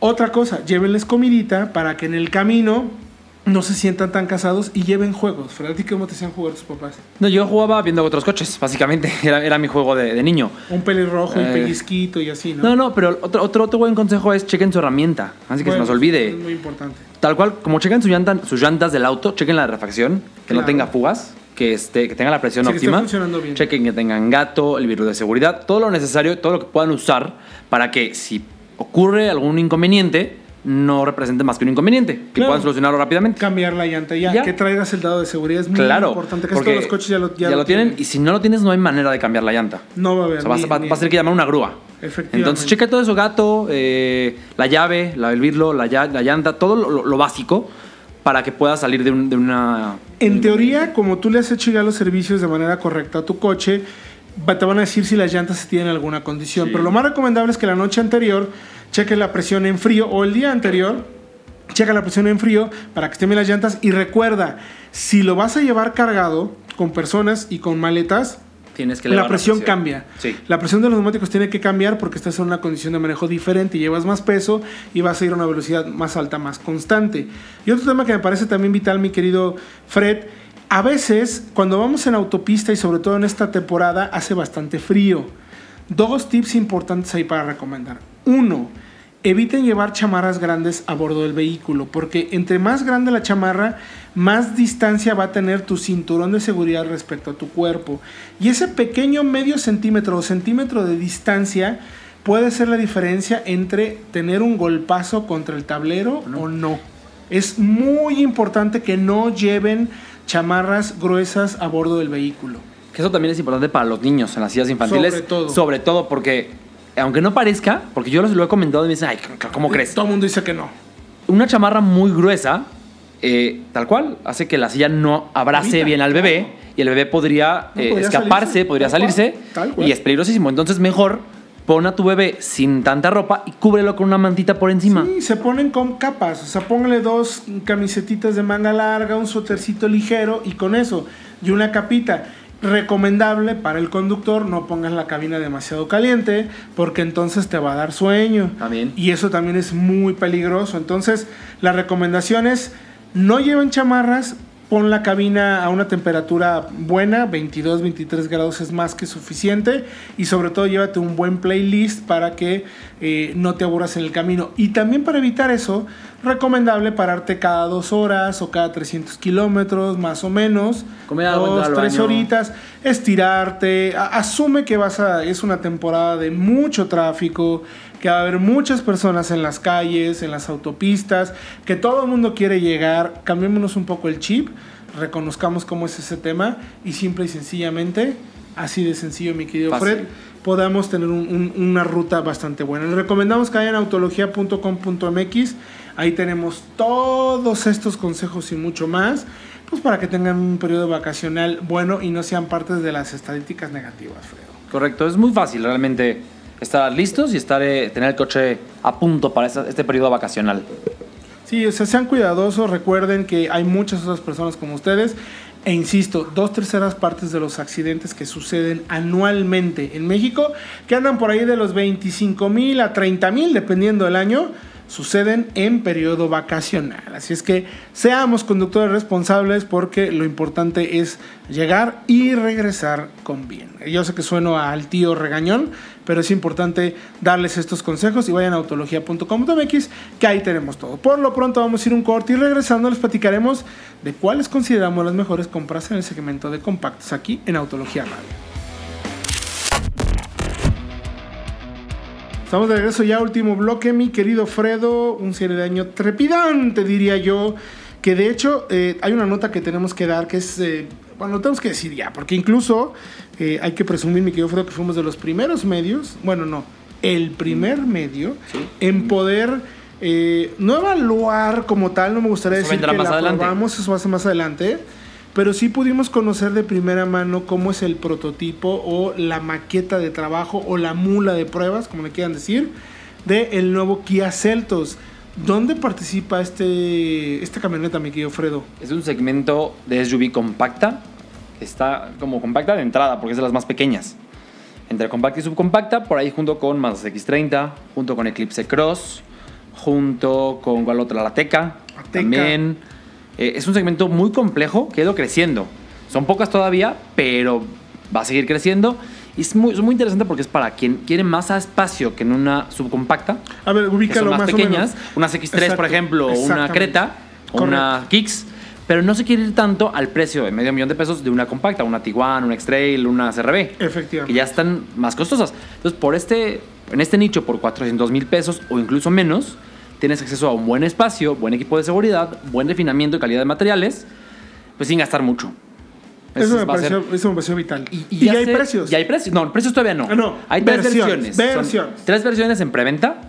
Otra cosa, llévenles comidita para que en el camino no se sientan tan cansados y lleven juegos. Fred, ¿a ti cómo te hacían jugar tus papás? No, yo jugaba viendo otros coches, básicamente. Era, era mi juego de, de niño. Un pelirrojo, un Eh. pellizquito y así, ¿no? No, no, pero otro, otro, otro buen consejo es chequen su herramienta. Así que Bueno, se nos olvide. Es muy importante. Tal cual, como chequen su llanta, sus llantas del auto, chequen la refacción, que Claro. no tenga fugas, que, esté, que tenga la presión Sí, que esté óptima. funcionando bien. Chequen que tengan gato, el virus de seguridad, todo lo necesario, todo lo que puedan usar para que si ocurre algún inconveniente, no represente más que un inconveniente, que Claro. puedan solucionarlo rápidamente. Cambiar la llanta ya. Ya. Que traigas el dado de seguridad es muy Claro, importante. Que porque todos los coches ya lo, ya lo tienen y si no lo tienes no hay manera de cambiar la llanta. No va a haber. O sea, vas, ni- a- ni- vas a tener que llamar una grúa. Efectivamente. Entonces, checa todo eso, gato, eh, la llave, la, el birlo, la, la llanta, todo lo- lo básico para que puedas salir de, un- de una... En teoría, como tú le has hecho ya los servicios de manera correcta a tu coche, te van a decir si las llantas tienen alguna condición. Sí. Pero lo más recomendable es que la noche anterior cheque la presión en frío o el día anterior, checa la presión en frío para que estén bien las llantas. Y recuerda, si lo vas a llevar cargado con personas y con maletas, Tienes que la elevar presión cambia. Sí. La presión de los neumáticos tiene que cambiar porque estás en una condición de manejo diferente, llevas más peso y vas a ir a una velocidad más alta, más constante. Y otro tema que me parece también vital, mi querido Fred, a veces cuando vamos en autopista y sobre todo en esta temporada hace bastante frío. Dos tips importantes ahí para recomendar. Uno, eviten llevar chamarras grandes a bordo del vehículo, porque entre más grande la chamarra, más distancia va a tener tu cinturón de seguridad respecto a tu cuerpo. Y ese pequeño medio centímetro o centímetro de distancia puede ser la diferencia entre tener un golpazo contra el tablero o no. Es muy importante que no lleven chamarras gruesas a bordo del vehículo. Que eso también es importante para los niños en las sillas infantiles. Sobre todo. Sobre todo porque, aunque no parezca, porque yo lo he comentado y me dicen, ay, ¿cómo crees? Todo el mundo dice que no. Una chamarra muy gruesa, eh, tal cual, hace que la silla no abrace Evita, bien al bebé y el bebé podría, No, eh, podría escaparse, salirse, podría tal cual, salirse tal cual. y es peligrosísimo. Entonces, mejor pon a tu bebé sin tanta ropa y cúbrelo con una mantita por encima. Sí, se ponen con capas. O sea, póngale dos camisetitas de manga larga, un suétercito ligero y con eso. Y una capita. Recomendable para el conductor, no pongas la cabina demasiado caliente porque entonces te va a dar sueño. También. Y eso también es muy peligroso. Entonces, la recomendación es no lleven chamarras, pon la cabina a una temperatura buena, 22, 23 grados es más que suficiente. Y sobre todo llévate un buen playlist para que eh, no te aburras en el camino. Y también para evitar eso, recomendable pararte cada dos horas o cada 300 kilómetros, más o menos. Entrar dos, tres baño. horitas, estirarte. Asume que vas a, es una temporada de mucho tráfico, que va a haber muchas personas en las calles, en las autopistas, que todo el mundo quiere llegar. Cambiémonos un poco el chip, reconozcamos cómo es ese tema y simple y sencillamente, así de sencillo, mi querido Fácil. Fred, podamos tener un- un- una ruta bastante buena. Les recomendamos que vayan a autología.com.mx. Ahí tenemos todos estos consejos y mucho más, pues para que tengan un periodo vacacional bueno y no sean parte de las estadísticas negativas, Fredo. Correcto, es muy fácil realmente estar listos y estar, eh, tener el coche a punto para este periodo vacacional. Sí, o sea, sean cuidadosos, recuerden que hay muchas otras personas como ustedes. E insisto, dos terceras partes de los accidentes que suceden anualmente en México, que andan por ahí de los 25 mil a 30 mil, dependiendo del año, suceden en periodo vacacional. Así es que seamos conductores responsables porque lo importante es llegar y regresar con bien. Yo sé que sueno al tío regañón, pero es importante darles estos consejos y vayan a autología.com.mx que ahí tenemos todo. Por lo pronto vamos a ir un corte y regresando les platicaremos de cuáles consideramos las mejores compras en el segmento de compactos aquí en Autología Radio. Estamos de regreso ya, último bloque, mi querido Fredo, un cierre de año trepidante, diría yo, que de hecho eh, hay una nota que tenemos que dar, que es, eh, bueno, lo tenemos que decir ya, porque incluso eh, hay que presumir, mi querido Fredo, que fuimos de los primeros medios, bueno, no, el primer medio en poder... eh, no evaluar como tal, no me gustaría Eso decir que la adelante. probamos, eso va a ser más adelante, pero sí pudimos conocer de primera mano cómo es el prototipo o la maqueta de trabajo o la mula de pruebas, como le quieran decir, del el nuevo Kia Celtos. ¿Dónde participa este, esta camioneta, mi querido Fredo? Es un segmento de SUV compacta. Está como compacta de entrada porque es de las más pequeñas. Entre compacta y subcompacta, por ahí junto con Mazda X30, junto con Eclipse Cross, junto con ¿cuál otra? La Teca. Ateca. También. Eh, es un segmento muy complejo que ha ido creciendo. Son pocas todavía, pero va a seguir creciendo. Y es muy, es muy interesante porque es para quien quiere más espacio que en una subcompacta A ver, que son ubícalo más, más, pequeñas, o menos. unas X3 Exacto, por ejemplo, o una. Creta, o una Kicks, pero no se quiere ir tanto al precio de medio millón de pesos de una compacta, una Tiguan, una X-Trail, una CRB, Efectivamente. que ya están más costosas. Entonces, por este, en este nicho, por 400 mil pesos o incluso menos, tienes acceso a un buen espacio, buen equipo de seguridad, buen refinamiento y calidad de materiales, pues sin gastar mucho. Eso Ese me, ser- pareció, eso me pareció vital. y, Y, ya hay precios. Y hay precios. No, precios todavía no. Ah, no. Hay tres Versiones, versiones. Son tres versiones en preventa.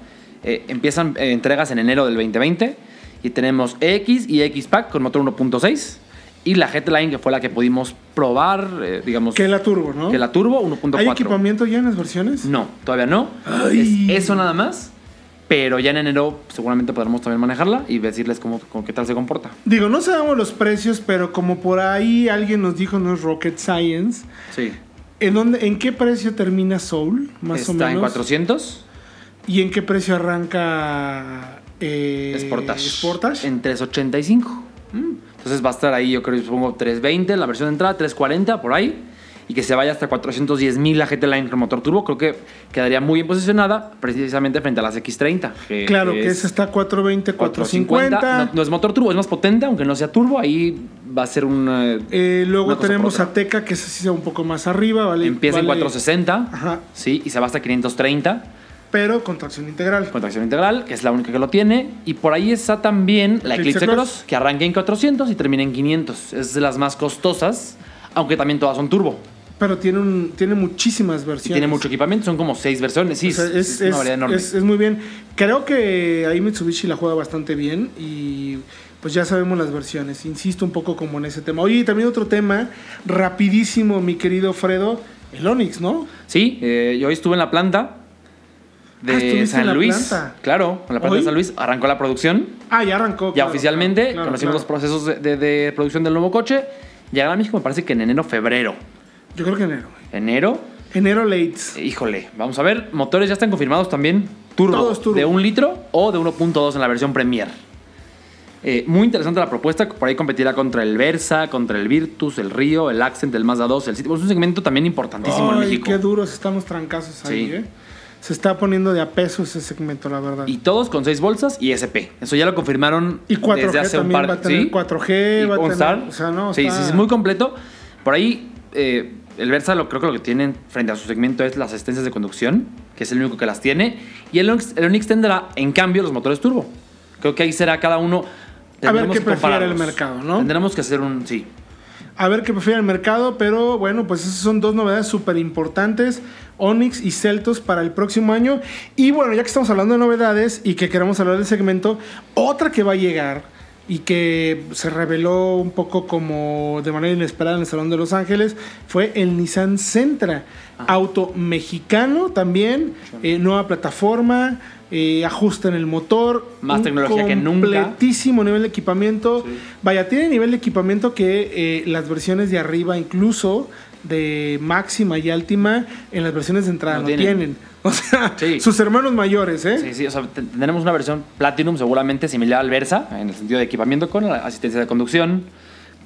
Eh, empiezan eh, entregas en enero del 2020. Y tenemos X y X Pack con motor 1.6. Y la Headline, que fue la que pudimos probar, eh, digamos. Que la turbo, ¿no? que la Turbo 1.4. ¿Hay equipamiento ya en las versiones? No, todavía no. Es eso nada más. Pero ya en enero seguramente podremos también manejarla y decirles cómo, cómo- qué tal se comporta. Digo, no sabemos los precios, pero como por ahí alguien nos dijo, no es rocket science. Sí. ¿En, dónde, ¿En qué precio termina Soul, más Está o menos? en 400. ¿Y en qué precio arranca eh, Sportage. Sportage? En 385. Mm. Entonces va a estar ahí, yo creo, supongo 320 la versión de entrada, 340 por ahí. Y que se vaya hasta 410 mil la GT Line con motor turbo. Creo que quedaría muy bien posicionada precisamente frente a las X30. Que, Claro, que esa está 420, 450. No, no es motor turbo, es más potente, aunque no sea turbo. Ahí va a ser un. eh, Eh, luego Una tenemos a. Teca, que es así un poco más arriba, ¿vale? empieza en Vale- 460. Ajá. Sí, y se va hasta 530. Pero con tracción integral. con tracción integral, que es la única que lo tiene. Y por ahí está también la Eclipse Eclipse Cross. Cross, que arranca en 400 y termina en 500. Es de las más costosas, aunque también todas son turbo. Pero tiene, un, tiene muchísimas Y versiones. tiene mucho equipamiento, son como seis versiones. Sí, O sea, es, es una variedad enorme. es- es muy bien. Creo que ahí Mitsubishi la juega bastante bien y pues ya sabemos las versiones. Insisto un poco como en ese tema. Oye, y también otro tema, rapidísimo, mi querido Fredo, el Onix, ¿no? Sí, eh, yo hoy estuve en la planta Ah, de en San la Luis. planta. Claro, en la planta ¿Hoy? de San Luis arrancó la producción. Ah, ya arrancó. Ya claro, oficialmente claro, claro, conocimos los procesos de, de- de producción del nuevo coche. Llegará a México, me parece que en enero, febrero. Yo creo que enero. Enero. Enero lates. Híjole, vamos a ver. Motores ya están confirmados también. Turbo. Todos turbo. De un litro o de 1.2 en la versión Premier. Eh, muy interesante la propuesta. Por ahí competirá contra el Versa, contra el Virtus, el Río, el Accent, el Mazda 2, el City. Pues es un segmento también importantísimo en México. qué duros están los trancazos ahí, Sí. ¿eh? Se está poniendo de a peso ese segmento, la verdad. Y todos con 6 bolsas y SP. Eso ya lo confirmaron Y 4G desde hace un también par va a tener ¿sí? 4G, Y va a tener- o sea, no, sí, está- sí, es muy completo. Por ahí, eh, el Versa lo, creo que lo que tienen frente a su segmento es las asistencias de conducción, que es el único que las tiene. Y el Onix, el Onix tendrá, en cambio, los motores turbo. Creo que ahí será cada uno. A ver qué prefiere el mercado, ¿no? Tendremos que hacer un. Sí. A ver qué prefiere el mercado, pero bueno, pues esas son dos novedades súper importantes, Onix y Celtos para el próximo año. Y bueno, ya que estamos hablando de novedades y que queremos hablar del segmento, otra que va a llegar y que se reveló un poco como de manera inesperada en el Salón de Los Ángeles fue el Nissan Sentra. Auto mexicano también, eh, nueva plataforma, eh, ajuste en el motor. Más tecnología que nunca. completísimo nivel de equipamiento. Sí. Vaya, tiene nivel de equipamiento que eh, las versiones de arriba, incluso de máxima y última, en las versiones de entrada No no, tienen. tienen. O sea, Sí. sus hermanos mayores, ¿eh? Sí, sí, o sea, te- tendremos una versión Platinum seguramente similar al Versa, en el sentido de equipamiento, con la asistencia de conducción,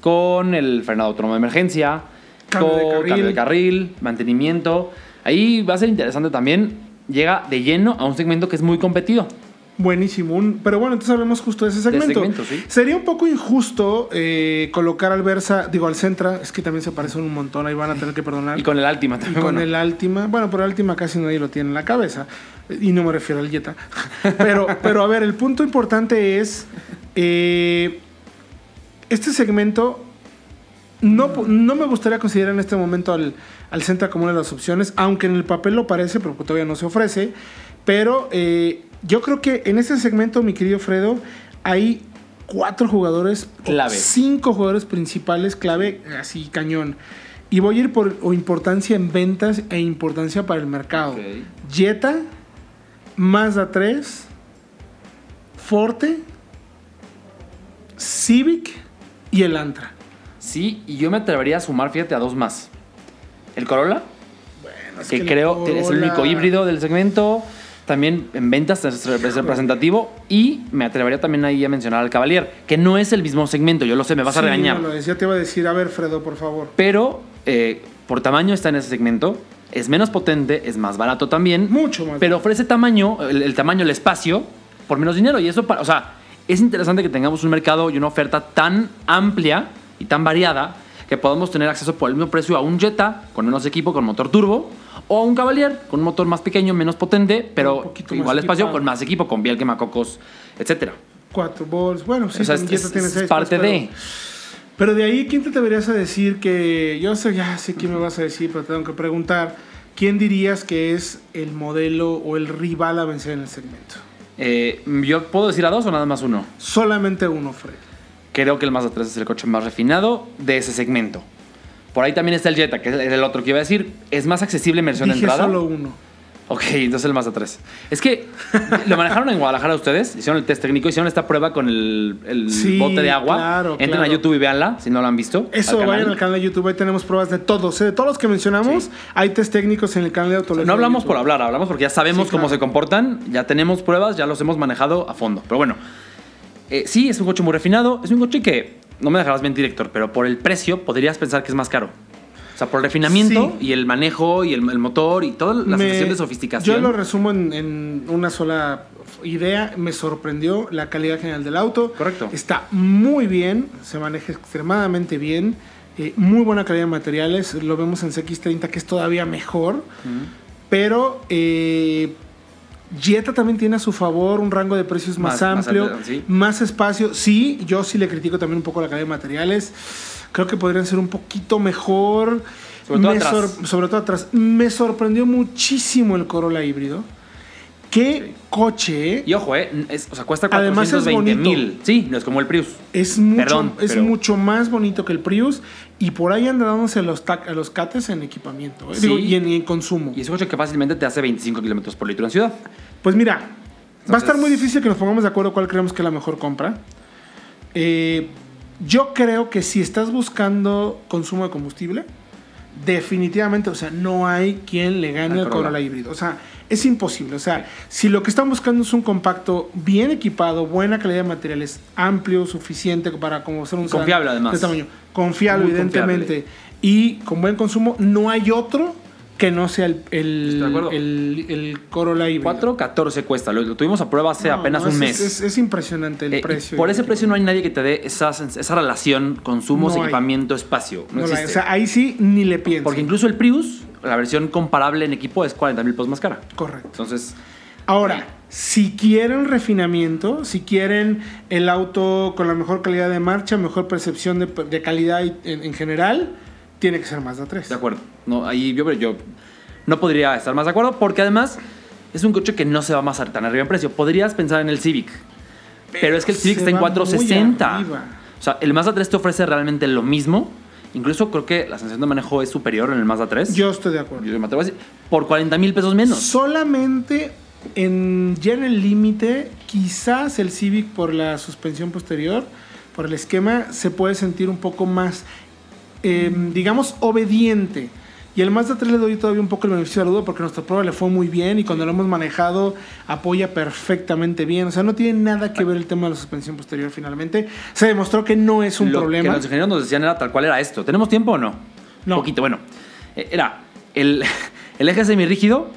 con el frenado autónomo de emergencia, Cambio de con carril. cambio de carril, mantenimiento. Ahí va a ser interesante también. Llega de lleno a un segmento que es muy competido. Buenísimo. Un- pero bueno, entonces hablemos justo de ese segmento. segmento, sí. Sería un poco injusto eh, colocar al Versa, digo al Centra, es que también se parecen un montón, ahí van a tener que perdonar. Y con el Altima Y también. con bueno. el Altima, bueno, pero el Altima casi nadie lo tiene en la cabeza. Y no me refiero al Jetta. Pero, pero a ver, el punto importante es. eh, este segmento. No, no me gustaría considerar en este momento al, al Centra como una de las opciones, aunque en el papel lo parece, pero todavía no se ofrece. Pero eh, yo creo que en este segmento, mi querido Fredo, hay cuatro jugadores, Clave. cinco jugadores principales clave, así cañón. Y voy a ir por o importancia en ventas e importancia para el mercado. Ok. Jetta, Mazda 3, Forte, Civic y el Antra. Sí, y yo me atrevería a sumar, fíjate, a dos más. El Corolla, Bueno, que, creo que es el único híbrido del segmento. También en ventas es es representativo. Y me atrevería también ahí a mencionar al Cavalier, que no es el mismo segmento, yo lo sé, me vas a regañar. lo decía, te iba a decir, a ver, Fredo, por favor. Pero eh, por tamaño está en ese segmento. Es menos potente, es más barato también. Mucho más. Pero ofrece tamaño, el, el tamaño, el espacio, por menos dinero. Y eso, para, o sea, es interesante que tengamos un mercado y una oferta tan amplia y tan variada que podamos tener acceso por el mismo precio a un Jetta con menos equipo, con motor turbo, o un Cavalier con un motor más pequeño, menos potente, pero igual espacio, equipado. con más equipo, con biel, quemacocos, etcétera. Cuatro balls. Bueno, sí, o sea, con es, Jetta es- tiene es seis, parte pues, de... pero- Pero de ahí, ¿quién te deberías a decir que... Yo sé, ya sé quién me vas a decir, pero tengo que preguntar. ¿Quién dirías que es el modelo o el rival a vencer en el segmento? Eh, ¿Yo puedo decir a dos o nada más uno? Solamente uno, Fred. Creo que el Mazda 3 es el coche más refinado de ese segmento. Por ahí también está el Jetta, que es el otro que iba a decir. Es más accesible en versión de entrada. solo uno. Ok, entonces el Mazda 3. Es que lo manejaron en Guadalajara ustedes, hicieron el test técnico, hicieron esta prueba con el, el Sí, bote de agua. claro, Entren claro. a YouTube y véanla, si no lo han visto. Eso, al vayan al canal de YouTube, ahí tenemos pruebas de todos, ¿eh? de todos los que mencionamos. Sí. Hay test técnicos en el canal de Autología. No hablamos por hablar, hablamos porque ya sabemos Sí, cómo se comportan, ya tenemos pruebas, ya los hemos manejado a fondo. Pero bueno, eh, sí, es un coche muy refinado, es un coche que, no me dejarás mentir, Héctor, pero por el precio podrías pensar que es más caro. O sea, por el refinamiento Sí. y el manejo y el, el motor y toda la Me- sensación de sofisticación. Yo lo resumo en, en una sola idea. Me sorprendió la calidad general del auto. Correcto. Está muy bien, se maneja extremadamente bien. eh, muy buena calidad de materiales. Lo vemos en CX30 que es todavía mejor. Pero eh, Jetta también tiene a su favor un rango de precios más, Más- más amplio, sí. más espacio. Sí, yo sí le critico también un poco la calidad de materiales. Creo que podrían ser un poquito mejor. Sobre todo Me atrás. sor- sobre todo atrás. Me sorprendió muchísimo el Corolla híbrido. Qué coche. Y ojo, eh, es- o sea, cuesta Además es 420 bonito. mil. Sí, no es como el Prius. Es mucho, Perdón, es pero- mucho más bonito que el Prius y por ahí anda dándose a los, a los cates en equipamiento ¿eh? Sí. Digo, y, en, y en consumo. Y es un coche que fácilmente te hace 25 kilómetros por litro en ciudad. Pues mira, va a estar muy difícil que nos pongamos de acuerdo cuál creemos que es la mejor compra. Eh, yo creo que si estás buscando consumo de combustible, definitivamente, o sea, no hay quien le gane Al Corolla. Híbrido. O sea, es imposible. O sea, si lo que están buscando es un compacto bien equipado, buena calidad de materiales, amplio, suficiente para como ser un Confiable, además. de tamaño, confiable, Muy evidentemente, y con buen consumo, no hay otro que no sea el, el, el, el Corolla híbrido. 4.14 cuesta. Lo, lo tuvimos a prueba hace No, apenas no, un es- mes. Es, es impresionante el Eh, precio. por ese precio no hay nadie que te dé esa, esa relación consumo, No hay. equipamiento, espacio. No, existe. o sea, ahí sí ni le pienso. Porque incluso el Prius, la versión comparable en equipo es 40 mil pesos más cara. Correcto. Entonces, Ahora, si quieren refinamiento, si quieren el auto con la mejor calidad de marcha, mejor percepción de, de calidad en general, tiene que ser Mazda 3. de acuerdo. No, ahí yo, yo no podría estar más de acuerdo porque además es un coche que no se va más tan arriba en precio. Podrías pensar en el Civic. Pero es que el Civic está en va muy 460. arriba. O sea, el Mazda 3 te ofrece realmente lo mismo. Incluso creo que la sensación de manejo es superior en el Mazda 3. Yo estoy de acuerdo. Yo me atrevo a decir, por 40 mil pesos menos. Solamente en, ya en el límite, quizás el Civic por la suspensión posterior, por el esquema, se puede sentir un poco más, eh, digamos, obediente. Y el Mazda 3 le doy todavía un poco el beneficio de la duda porque nuestra prueba le fue muy bien y cuando lo hemos manejado apoya perfectamente bien. O sea, no tiene nada que ver el tema de la suspensión posterior finalmente. Se demostró que no es un lo problema. que los ingenieros nos decían era tal cual era esto. ¿Tenemos tiempo o no? No. Poquito, bueno. Eh, Era, el, el eje semirrígido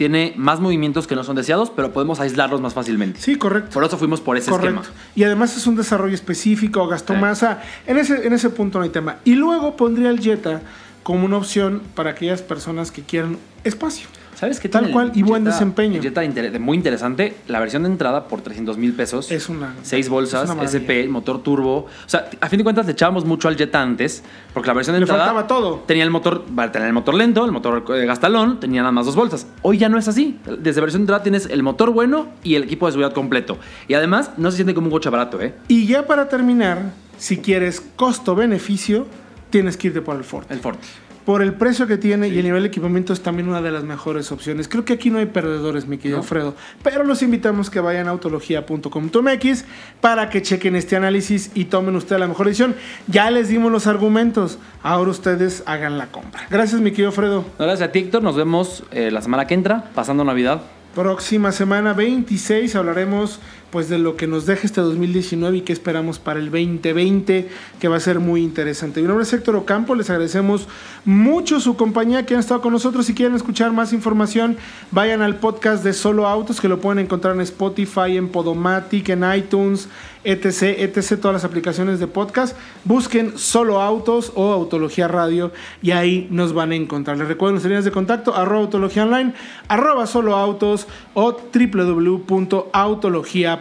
tiene más movimientos que no son deseados, pero podemos aislarlos más fácilmente. Sí, correcto. Por eso fuimos por ese Correcto. esquema. Y además es un desarrollo específico, gastó Sí. masa. En ese, en ese punto no hay tema. Y luego pondría el Jetta como una opción para aquellas personas que quieran espacio. ¿Sabes qué Tal tiene cual, y buen Jetta- desempeño. Jetta inter- muy interesante. La versión de entrada por 300 mil pesos. Es una- Seis bolsas, es una. SP, motor turbo. O sea, a fin de cuentas le echábamos mucho al Jetta antes, porque la versión de Le entrada faltaba todo. tenía el motor, tenía el motor lento, el motor eh, gastalón, tenía nada más dos bolsas. Hoy ya no es así. Desde versión de entrada tienes el motor bueno y el equipo de seguridad completo. Y además no se siente como un coche barato, ¿eh? Y ya para terminar, si quieres costo-beneficio, tienes que irte por el Ford. El Ford. Por el precio que tiene y el nivel de equipamiento es también una de las mejores opciones. Creo que aquí no hay perdedores, mi querido No. Fredo. Pero los invitamos que vayan a autología.com.mx para que chequen este análisis y tomen ustedes la mejor decisión. Ya les dimos los argumentos. Ahora ustedes hagan la compra. Gracias, mi querido Fredo. No, Gracias a ti, Héctor. Nos vemos eh, la semana que entra, pasando Navidad. Próxima semana 26 hablaremos pues de lo que nos deja este 2019 y qué esperamos para el 2020, que va a ser muy interesante. Mi nombre es Héctor Ocampo, les agradecemos mucho su compañía que han estado con nosotros. Si quieren escuchar más información, vayan al podcast de Solo Autos, que lo pueden encontrar en Spotify, en Podomatic, en iTunes, etc, etc, todas las aplicaciones de podcast. Busquen Solo Autos o Autología Radio y ahí nos van a encontrar. Les recuerdo nuestras líneas de contacto, arroba Autología Online, arroba Solo Autos o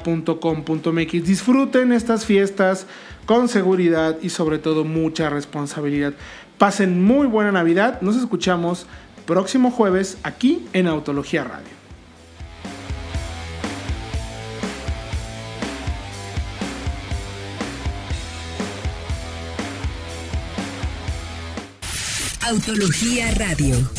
www.autologia.com.mx. Disfruten estas fiestas con seguridad y sobre todo mucha responsabilidad. Pasen muy buena Navidad. Nos escuchamos próximo jueves aquí en Autología Radio. Autología Radio.